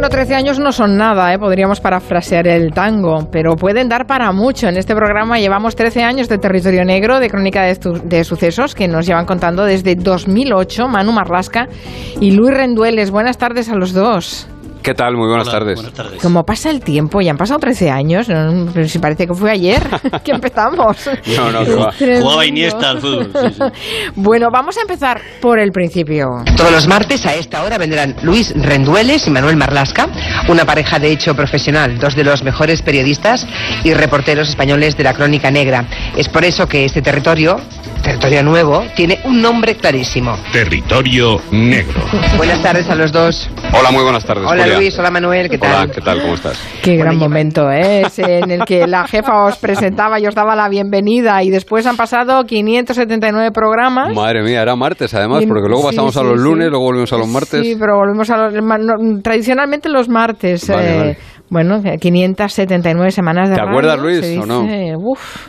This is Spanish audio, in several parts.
Bueno, 13 años no son nada, ¿eh? podríamos parafrasear el tango, pero pueden dar para mucho. En este programa llevamos 13 años de territorio negro, de crónica de, de sucesos que nos llevan contando desde 2008 Manu Marlasca y Luis Rendueles. Buenas tardes a los dos. ¿Qué tal? Muy buenas, tardes. Como pasa el tiempo, ya han pasado 13 años, pero si parece que fue ayer que empezamos. no, no, jugaba, Iniesta al fútbol. Bueno, vamos a empezar por el principio. Todos los martes a esta hora vendrán Luis Rendueles y Manuel Marlasca, una pareja de hecho profesional, dos de los mejores periodistas y reporteros españoles de la Crónica Negra. Es por eso que este territorio Territorio Nuevo tiene un nombre clarísimo. Territorio Negro. Buenas tardes a los dos. Hola, muy buenas tardes. Hola Luis, hola Manuel, ¿qué tal? Hola, ¿qué tal? ¿Cómo estás? Qué gran momento, ¿eh? en el que la jefa os presentaba y os daba la bienvenida y después han pasado 579 programas. Madre mía, era martes además, porque luego pasamos a los lunes, luego volvemos a los martes. Sí, pero volvemos a los... tradicionalmente los martes. eh, Bueno, 579 semanas de ¿Te acuerdas, Luis, o no? Uf.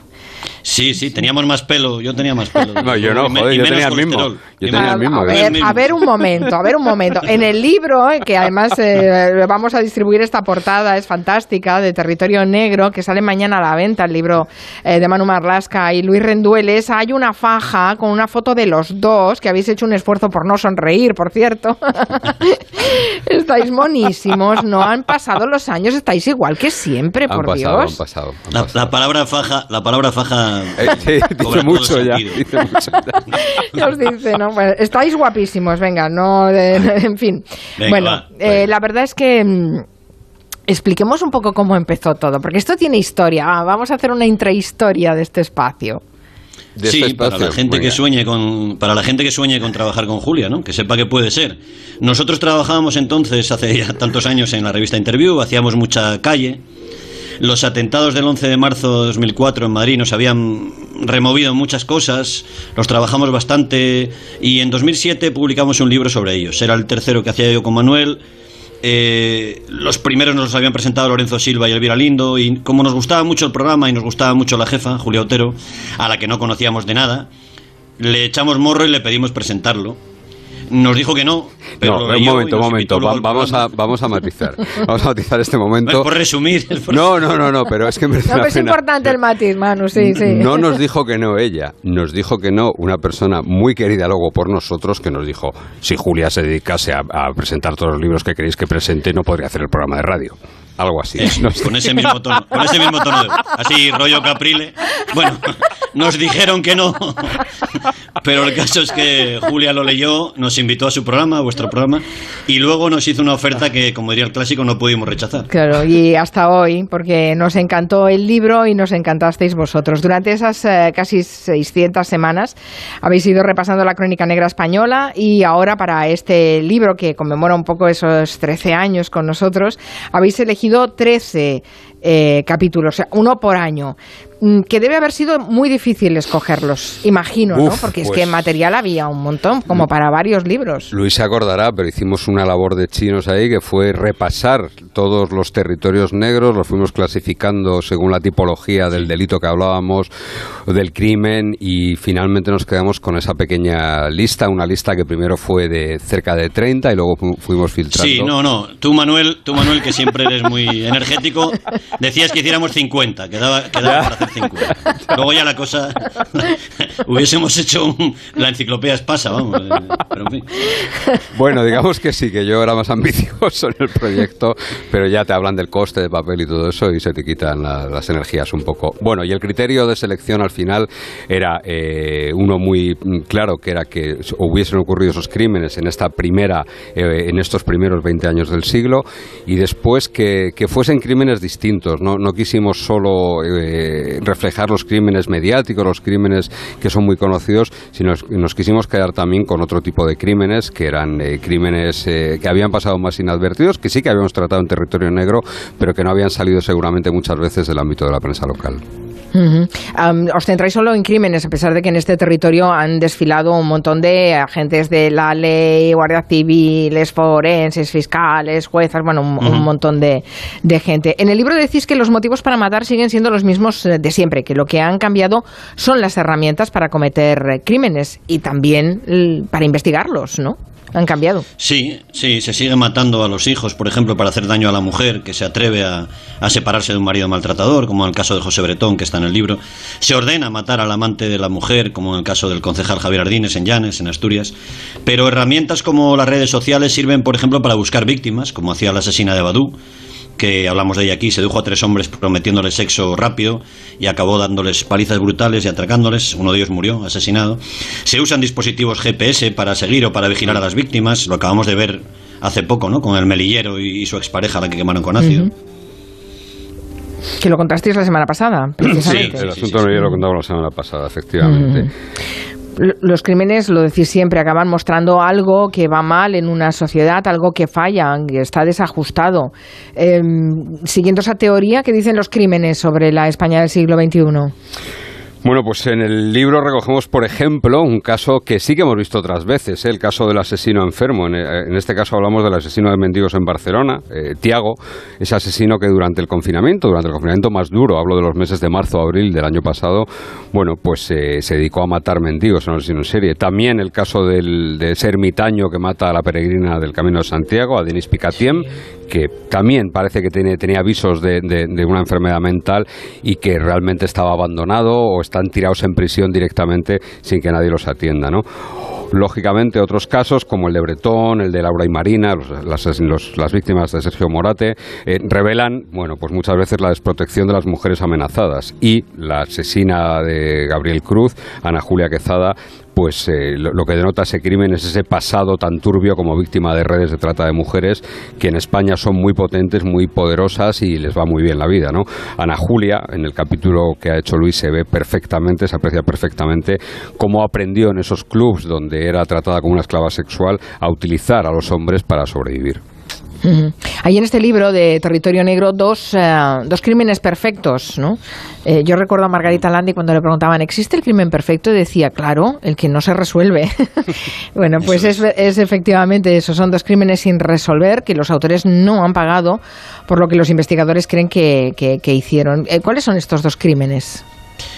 Sí, sí, teníamos más pelo, yo tenía más pelo. No, yo no, joder, yo tenía el mismo. Yo tenía el mismo. A ver, a ver, un momento, a ver un momento. En el libro, eh, que además eh, vamos a distribuir esta portada, es fantástica, de Territorio Negro, que sale mañana a la venta, el libro eh, de Manu Marlasca y Luis Rendueles, hay una faja con una foto de los dos, que habéis hecho un esfuerzo por no sonreír, por cierto. estáis monísimos, no han pasado los años, estáis igual que siempre, por pasado, Dios. Han pasado, han la, pasado. la, palabra faja, la palabra faja eh, sí, dice mucho ya, dice mucho ya. os dice, ¿no? Bueno, estáis guapísimos, venga, no, de, en fin. Venga, bueno, va, eh, la verdad es que mm, expliquemos un poco cómo empezó todo, porque esto tiene historia. Ah, vamos a hacer una intrahistoria de este espacio. De sí, este para la gente Muy que bien. sueñe con para la gente que sueñe con trabajar con Julia, ¿no? Que sepa que puede ser. Nosotros trabajábamos entonces hace ya tantos años en la revista Interview, hacíamos mucha calle. Los atentados del 11 de marzo de 2004 en Madrid nos habían removido muchas cosas, los trabajamos bastante y en 2007 publicamos un libro sobre ellos. Era el tercero que hacía yo con Manuel. Eh, los primeros nos los habían presentado Lorenzo Silva y Elvira Lindo y como nos gustaba mucho el programa y nos gustaba mucho la jefa, Julia Otero, a la que no conocíamos de nada, le echamos morro y le pedimos presentarlo. Nos dijo que no. Pero No, un momento, un nos momento. Va- Vamos a, vamos a matizar. Vamos a matizar este momento. Por resumir. por- No, no, no, no, pero es que merece No, la es pena. importante el matiz, Manu, sí, sí. No nos dijo que no ella, nos dijo que no una persona muy querida luego por nosotros que nos dijo, si Julia se dedicase a, a presentar todos los libros que queréis que presente, no podría hacer el programa de radio. Algo así. Eso, Nos- con ese mismo tono, con ese mismo tono de así rollo Caprile. Bueno, nos dijeron que no, pero el caso es que Julia lo leyó, nos invitó a su programa, a vuestro programa, y luego nos hizo una oferta que, como diría el clásico, no pudimos rechazar. Claro, y hasta hoy, porque nos encantó el libro y nos encantasteis vosotros. Durante esas eh, casi 600 semanas habéis ido repasando la crónica negra española y ahora para este libro que conmemora un poco esos 13 años con nosotros, habéis elegido 13 eh, capítulos, o sea, uno por año. Mm, Que debe haber sido muy difícil escogerlos, imagino, ¿no? Porque es pues- que material había un montón, como para varios libros. Luis se acordará, pero hicimos una labor de chinos ahí que fue repasar todos los territorios negros, los fuimos clasificando según la tipología del delito que hablábamos, del crimen, y finalmente nos quedamos con esa pequeña lista, una lista que primero fue de cerca de 30 y luego fu- fuimos filtrando. Sí, no, no. Tú, Manuel, tú, Manuel, que siempre eres muy energético, decías que hiciéramos 50, quedaba, quedaba para hacer 50. Luego ya la cosa... Hubiésemos hecho un- la enciclopedia espasa, vamos. eh, Pero en fin. Bueno, digamos que sí, que yo era más ambicioso en el proyecto, pero ya te hablan del coste de papel y todo eso y se te quitan la- las energías un poco. Bueno, y el criterio de selección al final era eh, uno muy claro, que era que hubiesen ocurrido esos crímenes en esta primera, eh, en estos primeros 20 años del siglo y después que, que fuesen crímenes distintos. No, no quisimos solo eh, reflejar los crímenes mediáticos, los crímenes que son muy conocidos, sino nos, quisimos quedar también con otro tipo de crímenes que eran eh, crímenes eh, que habían pasado más inadvertidos, que sí que habíamos tratado en territorio negro, pero que no habían salido seguramente muchas veces del ámbito de la prensa local. Am, os centráis solo en crímenes, a pesar de que en este territorio han desfilado un montón de agentes de la ley, guardias civiles, forenses, fiscales, juezas, bueno, un, un montón de, de gente. En el libro decís que los motivos para matar siguen siendo los mismos eh, de siempre, que lo que han cambiado son las herramientas para cometer crímenes y también para investigarlos, ¿no? Han cambiado. Sí, sí, se sigue matando a los hijos, por ejemplo, para hacer daño a la mujer que se atreve a, a separarse de un marido maltratador, como en el caso de José Bretón, que está en el libro. Se ordena matar al amante de la mujer, como en el caso del concejal Javier Ardines en Llanes, en Asturias. Pero herramientas como las redes sociales sirven, por ejemplo, para buscar víctimas, como hacía la asesina de Badú que hablamos de ella aquí, sedujo a tres hombres prometiéndoles sexo rápido y acabó dándoles palizas brutales y atracándoles. Uno de ellos murió asesinado. Se usan dispositivos GPS para seguir o para vigilar a las víctimas. Lo acabamos de ver hace poco, ¿no? Con el melillero y, su expareja, la que quemaron con ácido. Que lo contasteis la semana pasada, precisamente. Sí, el asunto sí, sí, lo contamos la semana pasada, efectivamente los crímenes, lo decís siempre, acaban mostrando algo que va mal en una sociedad, algo que falla, que está desajustado. Eh, siguiendo esa teoría, ¿qué dicen los crímenes sobre la España del siglo XXI? Bueno, pues en el libro recogemos, por ejemplo, un caso que sí que hemos visto otras veces, ¿eh? el caso del asesino enfermo. En, en, este caso hablamos del asesino de mendigos en Barcelona, eh, Tiago, ese asesino que durante el confinamiento, durante el confinamiento más duro, hablo de los meses de marzo a abril del año pasado, bueno, pues eh, se dedicó a matar mendigos, un asesino en serie. También el caso del, de ese ermitaño que mata a la peregrina del Camino de Santiago, a Denis Picatiem, que también parece que tiene, tenía avisos de, de, de, una enfermedad mental y que realmente estaba abandonado o están tirados en prisión directamente sin que nadie los atienda, ¿no? Lógicamente, otros casos, como el de Bretón, el de Laura y Marina, los, las, las, víctimas de Sergio Morate, eh, revelan, bueno, pues muchas veces la desprotección de las mujeres amenazadas. Y la asesina de Gabriel Cruz, Ana Julia Quezada, pues eh, lo, que denota ese crimen es ese pasado tan turbio como víctima de redes de trata de mujeres que en España son muy potentes, muy poderosas y les va muy bien la vida, ¿no? Ana Julia, en el capítulo que ha hecho Luis, se ve perfectamente, se aprecia perfectamente cómo aprendió en esos clubs donde era tratada como una esclava sexual a utilizar a los hombres para sobrevivir. Uh -huh. Hay en este libro de Territorio Negro dos, uh, dos crímenes perfectos, ¿no? Eh, yo recuerdo a Margarita Landi cuando le preguntaban, ¿existe el crimen perfecto? Y decía, claro, el que no se resuelve. bueno, pues es, es, efectivamente eso, son dos crímenes sin resolver que los autores no han pagado por lo que los investigadores creen que, que, que hicieron. Eh, ¿Cuáles son estos dos crímenes?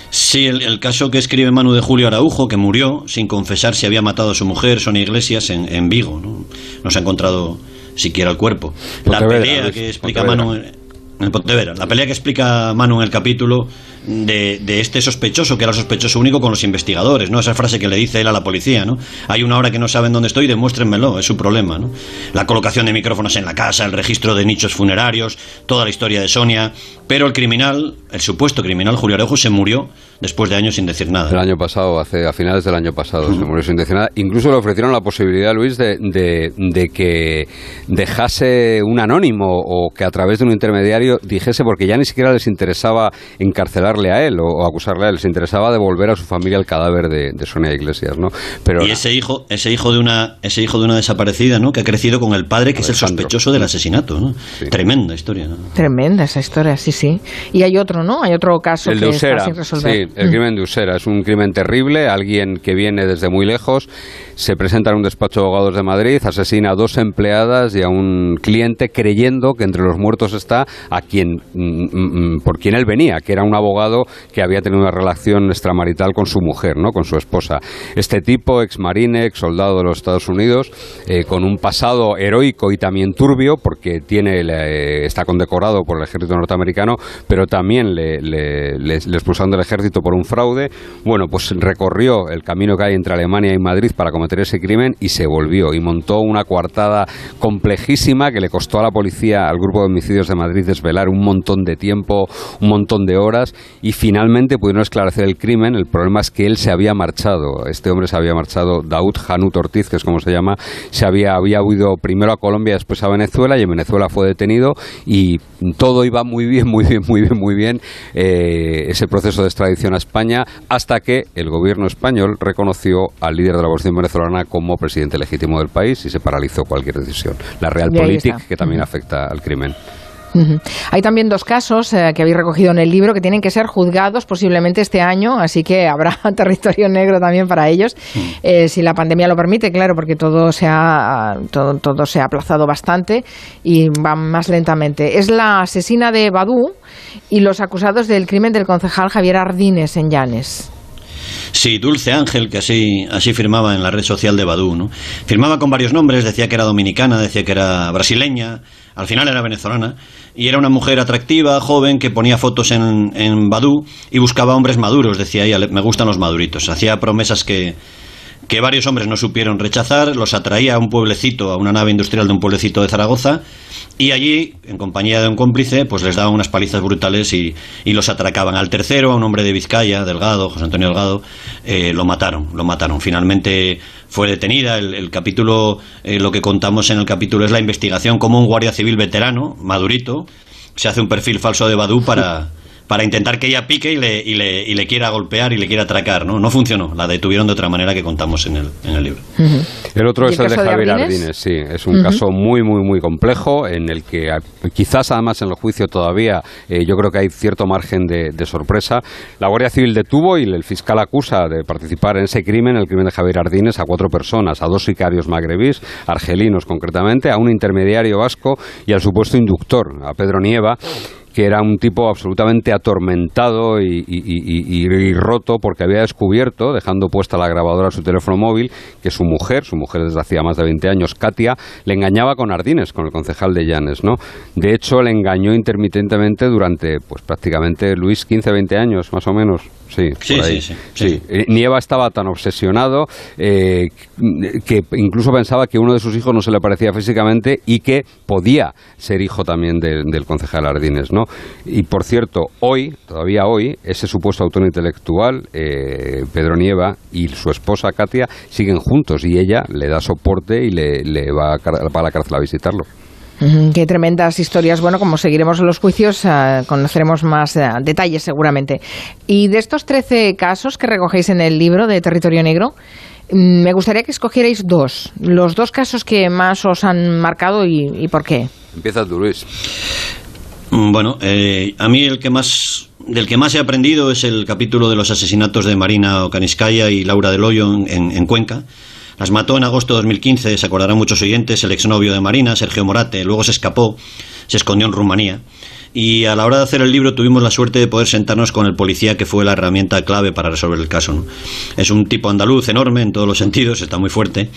Sí, el, el, caso que escribe Manu de Julio Araujo, que murió sin confesar si había matado a su mujer, Sonia Iglesias, en, en Vigo. ¿no? no se ha encontrado siquiera el cuerpo. La pelea que explica Manu en el Pontevedra, la pelea que explica Manu en el capítulo de, de, este sospechoso, que era el sospechoso único con los investigadores, ¿no? Esa frase que le dice él a la policía, ¿no? Hay una hora que no saben dónde estoy, demuéstrenmelo, es su problema, ¿no? La colocación de micrófonos en la casa, el registro de nichos funerarios, toda la historia de Sonia, pero el criminal, el supuesto criminal, Julio Arejo, se murió después de años sin decir nada. El año pasado, hace, a finales del año pasado, uh -huh. se murió sin decir nada. Incluso le ofrecieron la posibilidad, Luis, de, de, de, que dejase un anónimo o que a través de un intermediario dijese, porque ya ni siquiera les interesaba encarcelarle a él o, o acusarle a él, les interesaba devolver a su familia el cadáver de, de Sonia Iglesias, ¿no? Pero y ese hijo, ese hijo de una, ese hijo de una desaparecida, ¿no? Que ha crecido con el padre, que Alejandro. es el sospechoso del asesinato, ¿no? Sí. Tremenda historia, ¿no? Tremenda esa historia, sí, sí. Y hay otro, ¿no? Hay otro caso el que de Usera, está sin resolver. Sí, el mm. crimen de Usera es un crimen terrible, alguien que viene desde muy lejos, se presenta en un despacho de abogados de Madrid, asesina a dos empleadas y a un cliente creyendo que entre los muertos está a quien mm, mm, por quien él venía, que era un abogado que había tenido una relación extramarital con su mujer, ¿no? con su esposa. Este tipo, ex marine, ex soldado de los Estados Unidos, eh, con un pasado heroico y también turbio, porque tiene eh, está condecorado por el ejército norteamericano, pero también le, le, expulsaron del ejército por un fraude. Bueno, pues recorrió el camino que hay entre Alemania y Madrid para cometer ese crimen y se volvió y montó una coartada complejísima que le costó a la policía, al grupo de homicidios de Madrid, desvelar un montón de tiempo, un montón de horas y finalmente pudieron esclarecer el crimen. El problema es que él se había marchado, este hombre se había marchado, Daud Hanut Ortiz, que es como se llama, se había, había huido primero a Colombia, después a Venezuela y en Venezuela fue detenido y todo iba muy bien, muy bien, muy bien, muy bien eh, ese proceso de extradición a España hasta que el gobierno español reconoció al líder de la oposición venezolana como presidente legítimo del país y se paralizó cualquier decisión. La Realpolitik, que también afecta al crimen. Uh -huh. Hay también dos casos eh, que habéis recogido en el libro que tienen que ser juzgados posiblemente este año, así que habrá territorio negro también para ellos, uh -huh. eh, si la pandemia lo permite, claro, porque todo se, ha, todo, todo se ha aplazado bastante y va más lentamente. Es la asesina de Badú y los acusados del crimen del concejal Javier Ardines en Llanes. Sí, Dulce Ángel, que así, así firmaba en la red social de Badú, ¿no? Firmaba con varios nombres, decía que era dominicana, decía que era brasileña, al final era venezolana, y era una mujer atractiva, joven, que ponía fotos en, en Badú y buscaba hombres maduros, decía ella, me gustan los maduritos. Hacía promesas que, que varios hombres no supieron rechazar, los atraía a un pueblecito, a una nave industrial de un pueblecito de Zaragoza, y allí, en compañía de un cómplice, pues les daban unas palizas brutales y, y los atracaban. Al tercero, a un hombre de Vizcaya, Delgado, José Antonio Delgado, eh, lo mataron, lo mataron. Finalmente fue detenida. El, capítulo, eh, lo que contamos en el capítulo es la investigación como un guardia civil veterano, madurito, se hace un perfil falso de Badú para para intentar que ella pique y le, y le, y le quiera golpear y le quiera atracar, ¿no? No funcionó, la detuvieron de otra manera que contamos en el, en el libro. El otro ¿Y es el el de Javier Ardines? Sí. Es un caso muy, muy, muy complejo en el que quizás además en el juicio todavía eh, yo creo que hay cierto margen de, de sorpresa. La Guardia Civil detuvo y el fiscal acusa de participar en ese crimen, el crimen de Javier Ardines, a cuatro personas, a dos sicarios magrebís, argelinos concretamente, a un intermediario vasco y al supuesto inductor, a Pedro Nieva que era un tipo absolutamente atormentado y, y- y- y- roto porque había descubierto, dejando puesta la grabadora su teléfono móvil, que su mujer, su mujer desde hacía más de 20 años, Katia, le engañaba con Ardines, con el concejal de Llanes, ¿no? De hecho, le engañó intermitentemente durante, pues prácticamente, Luis, 15, 20 años, más o menos. Sí, Sí, por ahí. sí, sí, sí. Eh, Nieva estaba tan obsesionado eh, que incluso pensaba que uno de sus hijos no se le parecía físicamente y que podía ser hijo también del- del concejal Ardines, ¿no? Y por cierto, hoy, todavía hoy, ese supuesto autor intelectual, eh, Pedro Nieva, y su esposa Katia siguen juntos y ella le da soporte y le, le va, a, va a la cárcel a visitarlo. Qué tremendas historias. Bueno, como seguiremos los juicios, eh, conoceremos más eh, detalles seguramente. Y de estos 13 casos que recogéis en el libro de Territorio Negro, mm, me gustaría que escogierais dos. Los dos casos que más os han marcado y, y por qué. Empieza tú, Luis. Mm, Bueno, eh, a mí el que más del que más he aprendido es el capítulo de los asesinatos de Marina Okaniskaya y Laura del Hoyo en, en- en Cuenca. Las mató en agosto de 2015, se acordarán muchos oyentes, el exnovio de Marina, Sergio Morate, luego se escapó, se escondió en Rumanía. Y a la hora de hacer el libro tuvimos la suerte de poder sentarnos con el policía que fue la herramienta clave para resolver el caso. Es un tipo andaluz enorme en todos los sentidos, está muy fuerte.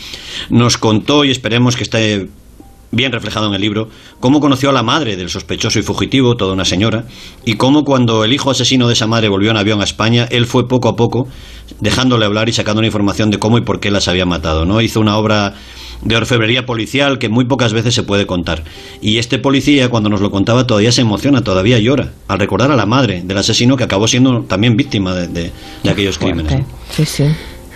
Nos contó y esperemos que esté bien reflejado en el libro, cómo conoció a la madre del sospechoso y fugitivo, toda una señora, y cómo cuando el hijo asesino de esa madre volvió en avión a España, él fue poco a poco dejándole hablar y sacando una información de cómo y por qué las había matado, ¿no? Hizo una obra de orfebrería policial que muy pocas veces se puede contar. Y este policía, cuando nos lo contaba, todavía se emociona, todavía llora, al recordar a la madre del asesino que acabó siendo también víctima de, de- de aquellos crímenes. ¿no? Sí, sí.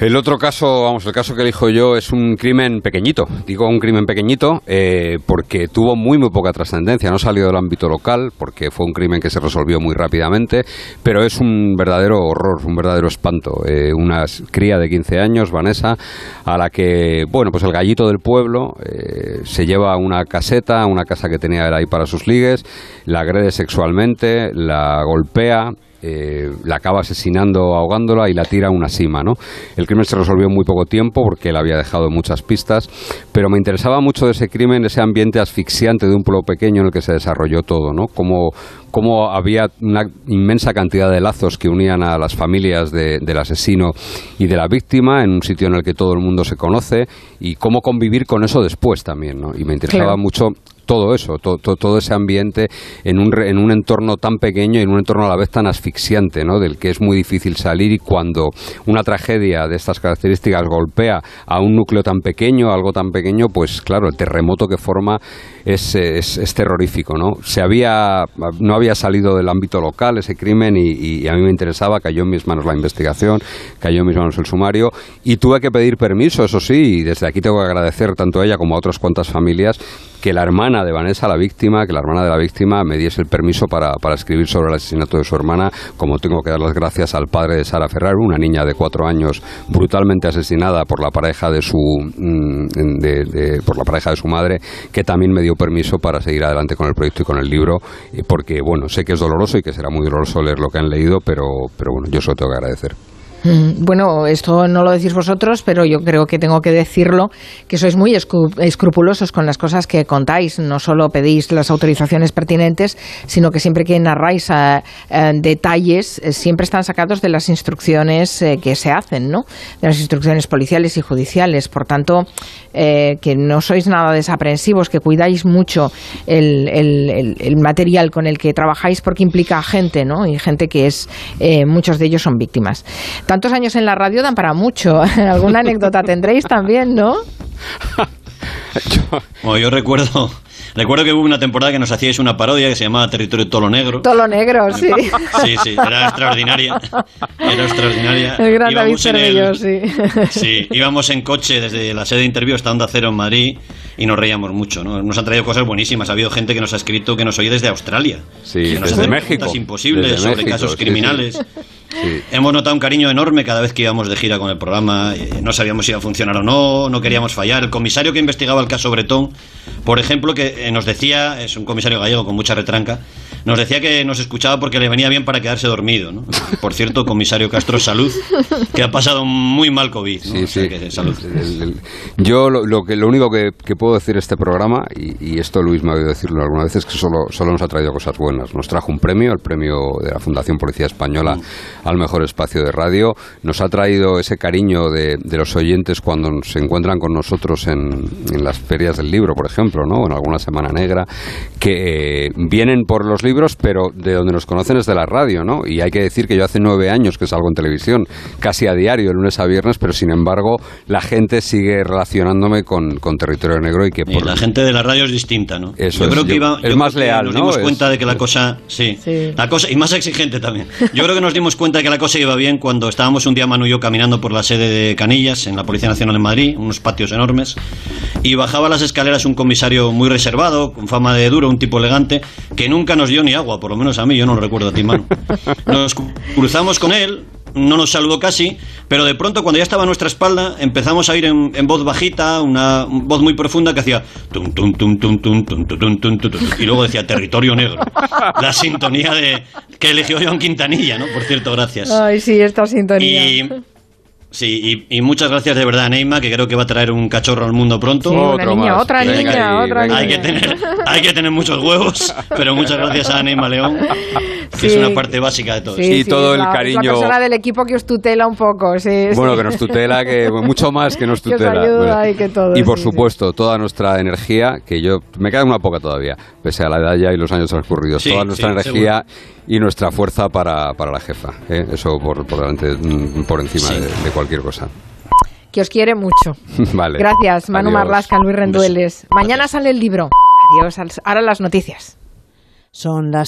El otro caso, vamos, el caso que elijo yo es un crimen pequeñito. Digo un crimen pequeñito eh, porque tuvo muy, muy poca trascendencia. No salió del ámbito local porque fue un crimen que se resolvió muy rápidamente, pero es un verdadero horror, un verdadero espanto. Eh, una cría de 15 años, Vanessa, a la que, bueno, pues el gallito del pueblo eh, se lleva una caseta, una casa que tenía él ahí para sus ligues, la agrede sexualmente, la golpea, eh, la acaba asesinando, ahogándola y la tira a una cima. ¿no? El crimen se resolvió en muy poco tiempo porque él había dejado muchas pistas, pero me interesaba mucho de ese crimen, ese ambiente asfixiante de un pueblo pequeño en el que se desarrolló todo, ¿no? Cómo, cómo había una inmensa cantidad de lazos que unían a las familias de- del asesino y de la víctima en un sitio en el que todo el mundo se conoce y cómo convivir con eso después también. ¿no? Y me interesaba Claro. mucho todo eso, to- to- todo ese ambiente en un, en un entorno tan pequeño y en un entorno a la vez tan asfixiante, ¿no? del que es muy difícil salir y cuando una tragedia de estas características golpea a un núcleo tan pequeño, algo tan pequeño, pues claro, el terremoto que forma es, es, terrorífico. ¿no? Se había, no había salido del ámbito local ese crimen y, a mí me interesaba, cayó en mis manos la investigación, cayó en mis manos el sumario y tuve que pedir permiso, eso sí, y desde aquí tengo que agradecer tanto a ella como a otras cuantas familias que la hermana de Vanessa, la víctima, que la hermana de la víctima me diese el permiso para, para escribir sobre el asesinato de su hermana, como tengo que dar las gracias al padre de Sara Ferrar, una niña de cuatro años brutalmente asesinada por la pareja de su mm, de- por la pareja de su madre, que también me dio permiso para seguir adelante con el proyecto y con el libro, eh, porque bueno, sé que es doloroso y que será muy doloroso leer lo que han leído, pero, pero bueno, yo eso lo tengo que agradecer. Mm, Bueno, esto no lo decís vosotros, pero yo creo que tengo que decirlo, que sois muy escru- escrupulosos con las cosas que contáis. No solo pedís las autorizaciones pertinentes, sino que siempre que narráis eh, eh, detalles, eh, siempre están sacados de las instrucciones que se hacen, ¿no? De las instrucciones policiales y judiciales. Por tanto, eh, que no sois nada desaprensivos, que cuidáis mucho el, material con el que trabajáis porque implica gente, ¿no? Y gente que es, eh, muchos de ellos son víctimas. Tantos años en la radio dan para mucho. Alguna anécdota tendréis también, ¿no? Bueno, yo recuerdo, recuerdo que hubo una temporada que nos hacíais una parodia que se llamaba Territorio Tolo Negro. Todo lo negro, sí. Sí, sí, era extraordinaria. Era extraordinaria. El gran David Íbamos en el- Cervello, sí. Sí, íbamos en coche desde la sede de interview hasta Onda Cero en Madrid y nos reíamos mucho, ¿no? Nos han traído cosas buenísimas. Ha habido gente que nos ha escrito que nos oye desde Australia. Sí, que nos desde México. imposibles Desde sobre México, casos sí. criminales. Sí. Hemos notado un cariño enorme cada vez que íbamos de gira con el programa. eh, No sabíamos si iba a funcionar o no, no queríamos fallar. El comisario que investigaba el caso Bretón, por ejemplo, que eh, nos decía, es un comisario gallego con mucha retranca, nos decía que nos escuchaba porque le venía bien para quedarse dormido. ¿no? Por cierto, comisario Castro, salud, que ha pasado muy mal COVID. ¿no? Sí, O sea sí. que salud. El- el- yo lo, lo que, lo único que, que puedo decir de este programa, y, y esto Luis me ha oído decirlo alguna vez, es que solo, solo nos ha traído cosas buenas. Nos trajo un premio, el premio de la Fundación Policía Española al mejor espacio de radio. Nos ha traído ese cariño de, de los oyentes cuando se encuentran con nosotros en, en las ferias del libro, por ejemplo, ¿no? o en alguna Semana Negra, que eh, vienen por los libros, pero de donde nos conocen es de la radio, ¿no? Y hay que decir que yo hace nueve años que salgo en televisión, casi a diario, de lunes a viernes, pero sin embargo la gente sigue relacionándome con, con Territorio Negro y que Y por la gente de la radio es distinta, ¿no? Eso yo es, creo que yo- iba, es yo creo más que leal, Nos ¿no? dimos Es- cuenta de que la cosa, sí, Sí. la cosa y más exigente también. Yo creo que nos dimos cuenta de que la cosa iba bien cuando estábamos un día Manu y yo caminando por la sede de Canillas en la Policía Nacional en Madrid, unos patios enormes, y bajaba las escaleras un comisario muy reservado, con fama de duro, un tipo elegante, que nunca nos dio ni agua, por lo menos a mí, yo no lo recuerdo a ti, Manu. Nos cruzamos con él, no nos saludó casi, pero de pronto cuando ya estaba a nuestra espalda empezamos a oír en, en voz bajita, una voz muy profunda que hacía tum tum tum tum tum tum tum tum tum tum tum, y luego decía territorio negro. La sintonía de que eligió John Quintanilla, ¿no? Por cierto, gracias. Ay, sí, esta sintonía. Y sí, y, y muchas gracias de verdad a Neymar, que creo que va a traer un cachorro al mundo pronto. Sí, una niña, más. otra Venga niña, otra venga. Hay niña. que, tener, hay que tener muchos huevos, pero muchas gracias a Neymar León, que es Sí. una parte básica de todo. Sí. Y sí, todo es el la- es cariño- La persona del equipo que os tutela un poco, sí. Bueno, sí. que nos tutela, que mucho más que nos Que os tutela. ayuda Bueno. y que todo, Y por sí, sí. supuesto, toda nuestra energía, que yo me queda una poca todavía, pese a la edad ya y los años transcurridos, Sí, toda nuestra sí, energía y nuestra fuerza para, para la jefa. ¿eh? Eso por, por delante, mm, por encima Sí. de, de cualquier cosa. Que os quiere mucho. vale. Gracias, Manu Adiós. Marlasca, Luis. Rendueles. Mañana sale el libro. Adiós. Ahora las noticias. Son las